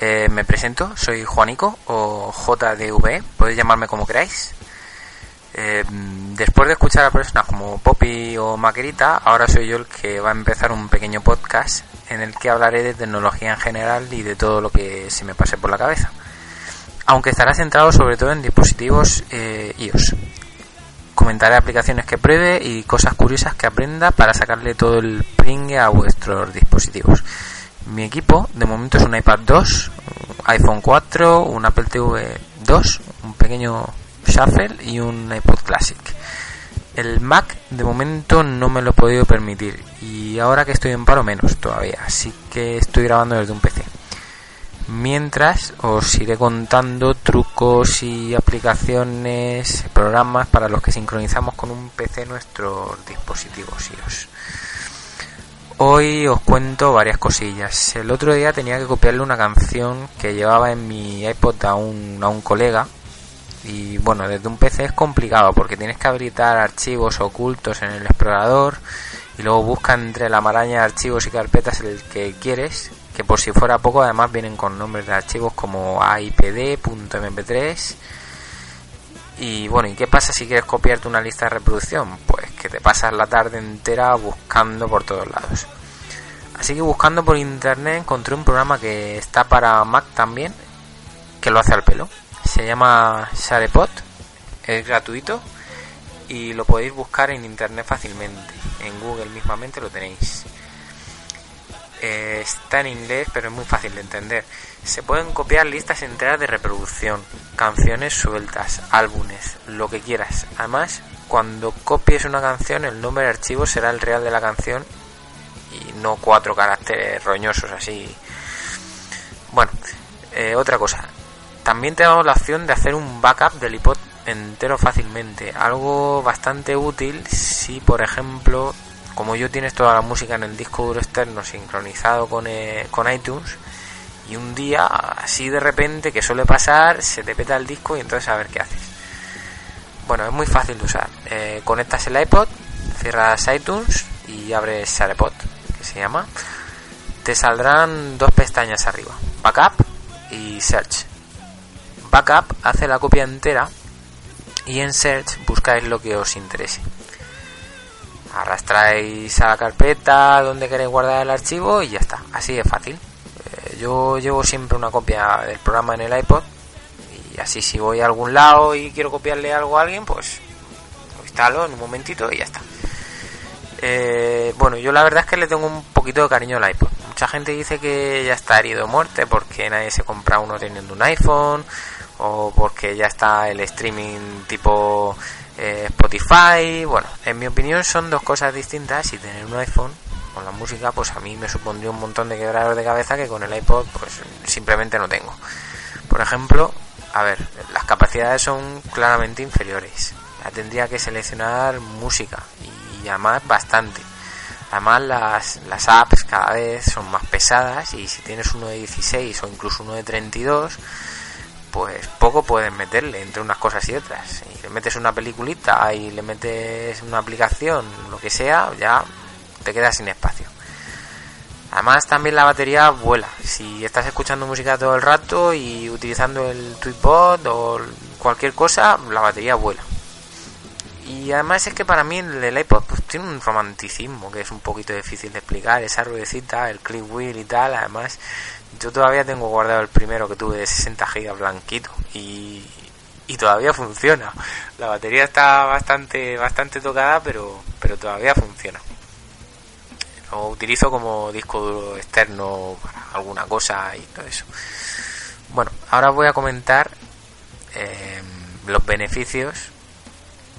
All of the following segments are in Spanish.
eh, me presento, soy Juanico o JDV, podéis llamarme como queráis. Eh, después de escuchar a personas como Poppy o Maquerita, ahora soy yo el que va a empezar un pequeño podcast en el que hablaré de tecnología en general y de todo lo que se me pase por la cabeza. Aunque estará centrado sobre todo en dispositivos eh, iOS. Comentaré aplicaciones que pruebe y cosas curiosas que aprenda para sacarle todo el pringue a vuestros dispositivos. Mi equipo de momento es un iPad 2, un iPhone 4, un Apple TV 2, un pequeño Shuffle y un iPod Classic. El Mac de momento no me lo he podido permitir y ahora que estoy en paro menos todavía, así que estoy grabando desde un PC. Mientras os iré contando trucos y aplicaciones, programas para los que sincronizamos con un PC nuestros dispositivos iOS. Hoy os cuento varias cosillas. El otro día tenía que copiarle una canción que llevaba en mi iPod a un, a un colega y bueno, desde un PC es complicado porque tienes que habilitar archivos ocultos en el explorador y luego busca entre la maraña de archivos y carpetas el que quieres, que por si fuera poco además vienen con nombres de archivos como aipd.mp3 y bueno, ¿y qué pasa si quieres copiarte una lista de reproducción? Pues te pasas la tarde entera buscando por todos lados. Así que buscando por internet encontré un programa que está para Mac también, que lo hace al pelo se llama Sharepot, es gratuito y lo podéis buscar en internet fácilmente. En Google mismamente lo tenéis. Eh, está en inglés, pero es muy fácil de entender. Se pueden copiar listas enteras de reproducción, canciones sueltas, álbumes, lo que quieras. Además, cuando copies una canción, el nombre de archivo será el real de la canción y no cuatro caracteres roñosos así. Bueno, eh, otra cosa, también tenemos la opción de hacer un backup del iPod entero fácilmente. Algo bastante útil si, por ejemplo, como yo tienes toda la música en el disco duro externo sincronizado con, eh, con iTunes y un día así de repente que suele pasar se te peta el disco y entonces a ver qué haces. Bueno, es muy fácil de usar. Eh, conectas el iPod, cierras iTunes y abres SharePod, que se llama. Te saldrán dos pestañas arriba, Backup y Search. Backup hace la copia entera y en Search buscáis lo que os interese. Arrastráis a la carpeta donde queréis guardar el archivo y ya está. Así de fácil. Eh, yo llevo siempre una copia del programa en el iPod y así si voy a algún lado y quiero copiarle algo a alguien, pues lo instalo en un momentito y ya está. Eh, bueno, yo la verdad es que le tengo un poquito de cariño al iPod. Mucha gente dice que ya está herido de muerte porque nadie se compra uno teniendo un iPhone o porque ya está el streaming tipo eh, Spotify. Bueno, en mi opinión son dos cosas distintas y tener un iPhone con la música pues a mí me supondría un montón de quebraderos de cabeza que con el iPod pues simplemente no tengo. Por ejemplo, a ver, las capacidades son claramente inferiores. Ya tendría que seleccionar música y además bastante. Además las, las apps cada vez son más pesadas y si tienes uno de 16 o incluso uno de 32 pues poco puedes meterle entre unas cosas y otras. Y le metes una peliculita y le metes una aplicación, lo que sea, ya te quedas sin espacio. Además también la batería vuela. Si estás escuchando música todo el rato y utilizando el Tweetbot o cualquier cosa, la batería vuela. Y además es que para mí el iPod pues, tiene un romanticismo que es un poquito difícil de explicar. Esa ruedecita, el click wheel y tal. Además yo todavía tengo guardado el primero que tuve de 60 GB blanquito y, y todavía funciona. La batería está bastante bastante tocada, pero pero todavía funciona. Lo utilizo como disco duro externo para alguna cosa y todo eso. Bueno, ahora voy a comentar eh, los beneficios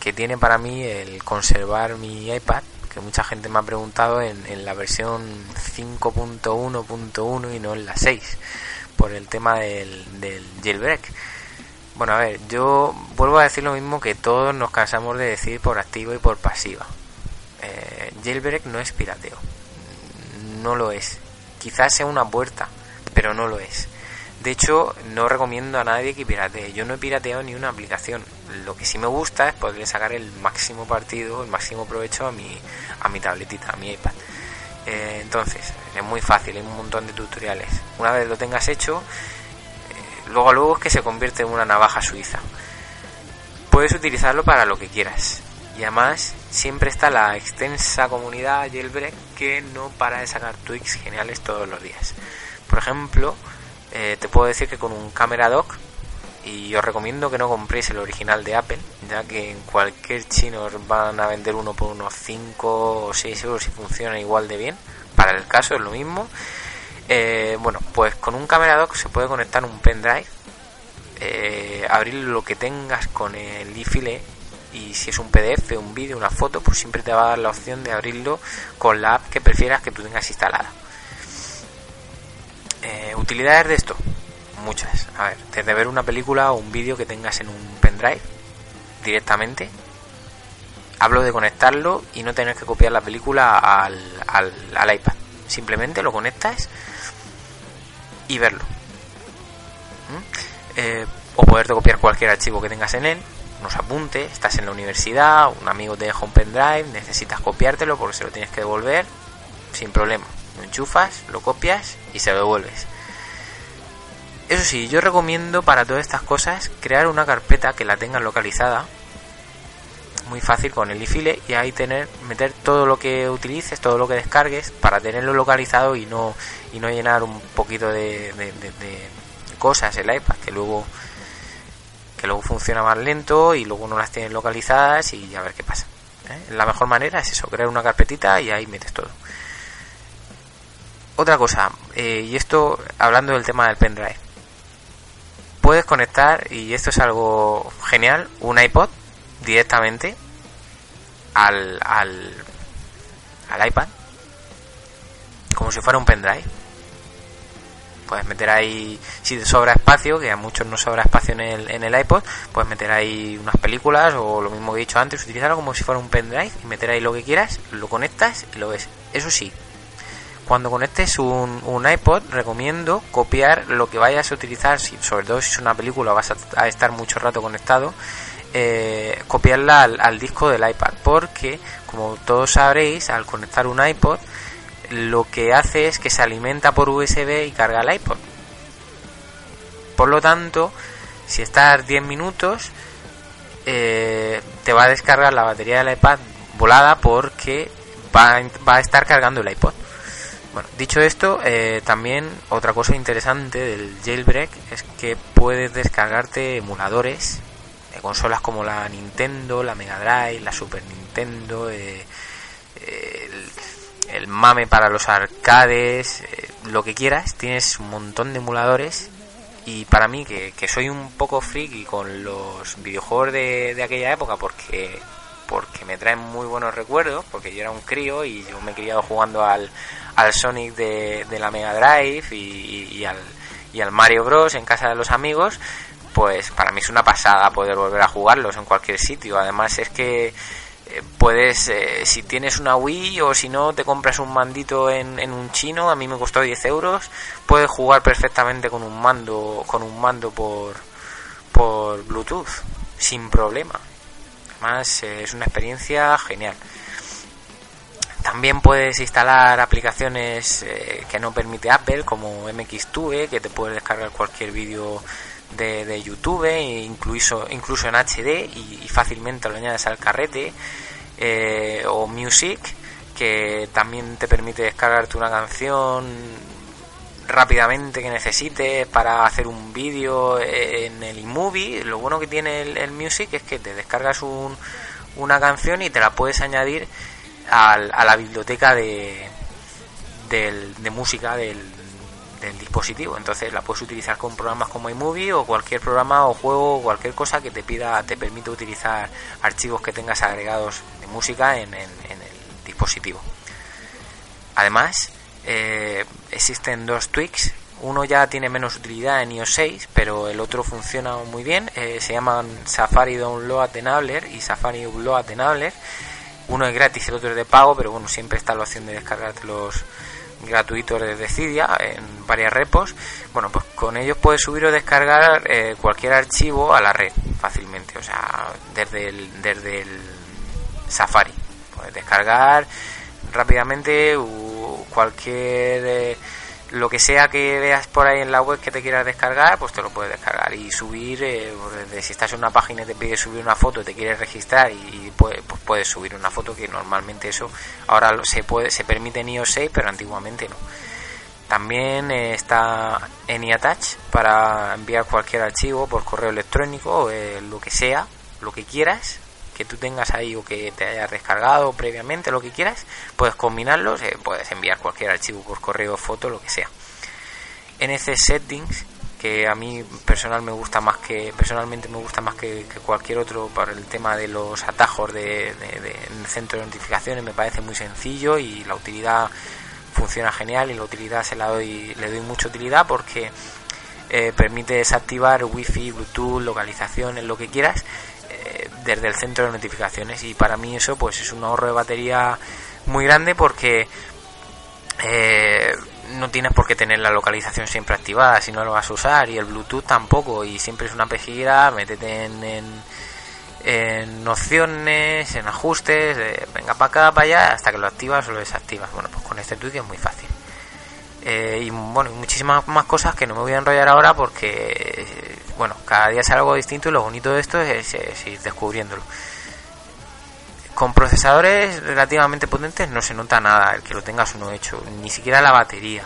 que tiene para mí el conservar mi iPad, que mucha gente me ha preguntado en, la versión 5.1.1 y no en la 6, por el tema del, del jailbreak. Bueno, a ver, yo vuelvo a decir lo mismo que todos nos cansamos de decir por activa y por pasiva. Eh, jailbreak no es pirateo. No lo es. Quizás sea una puerta, pero no lo es. De hecho, no recomiendo a nadie que piratee. Yo no he pirateado ni una aplicación. Lo que sí me gusta es poder sacar el máximo partido, el máximo provecho a mi, a mi tabletita, a mi iPad. Eh, entonces, es muy fácil, hay un montón de tutoriales. Una vez lo tengas hecho, eh, luego luego es que se convierte en una navaja suiza. Puedes utilizarlo para lo que quieras. Y además siempre está la extensa comunidad jailbreak que no para de sacar tweaks geniales todos los días. Por ejemplo, eh, te puedo decir que con un camera dock y os recomiendo que no compréis el original de Apple ya que en cualquier chino os van a vender uno por unos 5 o 6 euros y funciona igual de bien para el caso es lo mismo eh, bueno pues con un camera dock se puede conectar un pendrive eh, abrir lo que tengas con el iFile y si es un PDF, un vídeo, una foto, pues siempre te va a dar la opción de abrirlo con la app que prefieras que tú tengas instalada. Eh, utilidades de esto, muchas. A ver, desde ver una película o un vídeo que tengas en un pendrive directamente. Hablo de conectarlo y no tener que copiar la película al, al, iPad. Simplemente lo conectas y verlo. ¿Mm? Eh, o poderte copiar cualquier archivo que tengas en él, unos apuntes, estás en la universidad, un amigo te deja un pendrive, necesitas copiártelo porque se lo tienes que devolver, sin problema lo enchufas, lo copias y se lo devuelves. Eso sí, yo recomiendo para todas estas cosas crear una carpeta que la tengas localizada. Muy fácil con el ifile y ahí tener, meter todo lo que utilices, todo lo que descargues para tenerlo localizado y no, y no llenar un poquito de, de, cosas el iPad que luego que luego funciona más lento y luego no las tienes localizadas y a ver qué pasa. ¿eh? La mejor manera es eso, crear una carpetita y ahí metes todo. Otra cosa, eh, y esto hablando del tema del pendrive. Puedes conectar, y esto es algo genial, un iPod directamente al, al, al iPad, como si fuera un pendrive. Puedes meter ahí, si te sobra espacio, que a muchos no sobra espacio en el, en el iPod, puedes meter ahí unas películas o lo mismo que he dicho antes, utilizarlo como si fuera un pendrive y meter ahí lo que quieras, lo conectas y lo ves. Eso sí, cuando conectes un, un, iPod, recomiendo copiar lo que vayas a utilizar, si, sobre todo si es una película, vas a, estar mucho rato conectado, eh, copiarla al, disco del iPad, porque como todos sabréis, al conectar un iPod, lo que hace es que se alimenta por USB y carga el iPod. Por lo tanto, si estás 10 minutos, eh, te va a descargar la batería del iPad volada porque va, va a estar cargando el iPod. Bueno, dicho esto, eh, también otra cosa interesante del jailbreak es que puedes descargarte emuladores de consolas como la Nintendo, la Mega Drive, la Super Nintendo, eh, el, mame para los arcades, eh, lo que quieras, tienes un montón de emuladores y para mí que, soy un poco friki con los videojuegos de, de aquella época porque porque me traen muy buenos recuerdos, porque yo era un crío y yo me he criado jugando al, al Sonic de, la Mega Drive y, al, y al Mario Bros. en casa de los amigos, pues para mí es una pasada poder volver a jugarlos en cualquier sitio. Además es que puedes, eh, si tienes una Wii o si no te compras un mandito en, en, un chino, a mí me costó 10 euros, puedes jugar perfectamente con un mando, con un mando por, por Bluetooth, sin problema. Además es una experiencia genial. También puedes instalar aplicaciones eh, que no permite Apple, como MXTube, que te puedes descargar cualquier vídeo de, YouTube, e incluso, incluso en HD, y, fácilmente lo añades al carrete, eh, o Music, que también te permite descargarte una canción rápidamente que necesites para hacer un vídeo en el iMovie. Lo bueno que tiene el, el Music es que te descargas un, una canción y te la puedes añadir a la biblioteca de, del, de música del, del dispositivo. Entonces la puedes utilizar con programas como iMovie o cualquier programa o juego o cualquier cosa que te pida, te permite utilizar archivos que tengas agregados de música en, el dispositivo. Además, eh, existen dos tweaks. Uno ya tiene menos utilidad en iOS 6, pero el otro funciona muy bien. Eh, se llaman Safari Download Enabler y Safari Upload Enabler. Uno es gratis, el otro es de pago, pero bueno, siempre está la opción de descargarte los, gratuito desde Cydia en varias repos. Bueno, pues con ellos puedes subir o descargar eh, cualquier archivo a la red fácilmente, o sea, desde el, desde el Safari. Puedes descargar rápidamente cualquier eh, lo que sea que veas por ahí en la web que te quieras descargar, pues te lo puedes descargar y subir, eh, si estás en una página y te pide subir una foto, te quieres registrar y, pues puedes subir una foto que normalmente eso ahora se puede se permite en iOS 6, pero antiguamente no. También eh, está en iAttach para enviar cualquier archivo por correo electrónico, eh, lo que sea, lo que quieras, que tú tengas ahí o que te hayas descargado previamente, lo que quieras, puedes combinarlos, eh, puedes enviar cualquier archivo por correo, foto, lo que sea. En ese settings, que a mí personal me gusta más que personalmente me gusta más que, cualquier otro para el tema de los atajos de, en el centro de notificaciones, me parece muy sencillo y la utilidad funciona genial y la utilidad se la doy, le doy mucha utilidad porque eh, permite desactivar wifi, bluetooth, localización, lo que quieras desde el centro de notificaciones y para mí eso pues es un ahorro de batería muy grande porque eh, no tienes por qué tener la localización siempre activada si no lo vas a usar y el Bluetooth tampoco y siempre es una pejiguera, métete en, en, opciones, en ajustes, venga para acá, para allá, hasta que lo activas o lo desactivas. Bueno, pues con este tweak es muy fácil. Eh, y bueno, muchísimas más cosas que no me voy a enrollar ahora porque bueno, cada día es algo distinto y lo bonito de esto es, ir descubriéndolo. Con procesadores relativamente potentes no se nota nada el que lo tengas uno hecho, ni siquiera la batería.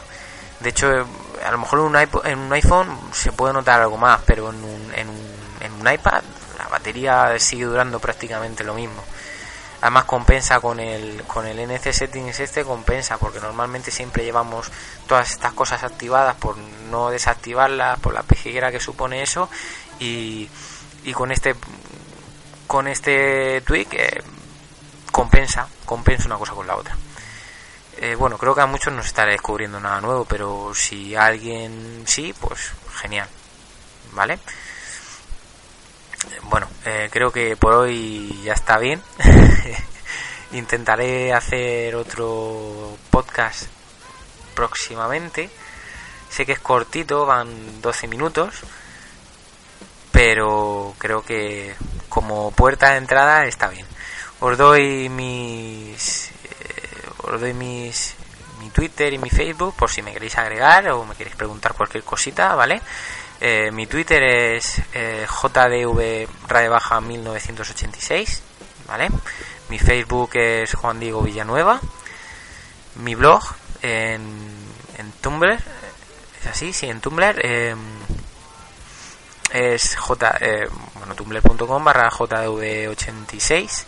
De hecho, a lo mejor en un, iPhone, en un iPhone se puede notar algo más, pero en un, en, un, en un iPad la batería sigue durando prácticamente lo mismo. Además compensa con el, con el NC Settings este, compensa, porque normalmente siempre llevamos todas estas cosas activadas por no desactivarlas, por la pejiguera que supone eso, y, y con este con este tweak eh, compensa, compensa una cosa con la otra. Eh, bueno, creo que a muchos no se está descubriendo nada nuevo, pero si alguien sí, pues genial, ¿vale? Bueno, eh, creo que por hoy ya está bien. Intentaré hacer otro podcast próximamente. Sé que es cortito, van 12 minutos, pero creo que como puerta de entrada está bien. Os doy mis eh, os doy mis mi Twitter y mi Facebook por si me queréis agregar o me queréis preguntar cualquier cosita, ¿vale? Eh, mi Twitter es eh, JDV Baja 1986, ¿vale? Mi Facebook es Juan Diego Villanueva. Mi blog en, en Tumblr, es así, sí, en Tumblr em, es j, eh, bueno, tumblr.com barra JDV86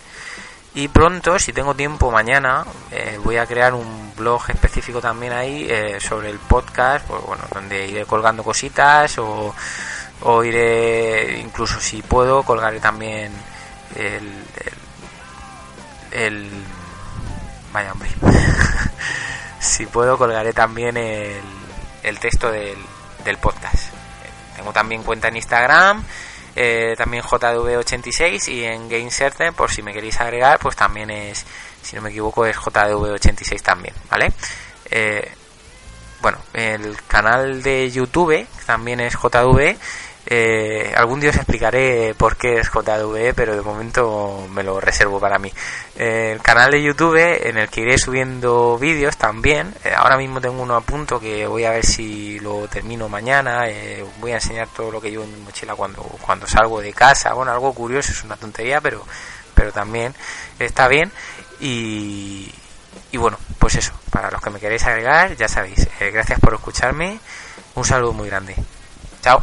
y pronto, si tengo tiempo mañana, eh, voy a crear un blog específico también ahí eh, sobre el podcast, pues, bueno, donde iré colgando cositas o, o, iré, incluso si puedo, colgaré también el, el, vaya hombre, si puedo colgaré también el, el texto del, del podcast. Tengo también cuenta en Instagram eh, también JDV86 y en GameCertain, por si me queréis agregar, pues también es, si no me equivoco, es JDV86 también, ¿vale? Eh, bueno, el canal de YouTube también es JDV eh, algún día os explicaré por qué es JV, pero de momento me lo reservo para mí. Eh, el canal de YouTube en el que iré subiendo vídeos también. Eh, ahora mismo tengo uno a punto que voy a ver si lo termino mañana. voy a enseñar todo lo que llevo en mi mochila cuando, cuando salgo de casa. Bueno, algo curioso, es una tontería, pero, pero también está bien. Y, y bueno, pues eso, para los que me queréis agregar, ya sabéis. gracias por escucharme. Un saludo muy grande. Chao.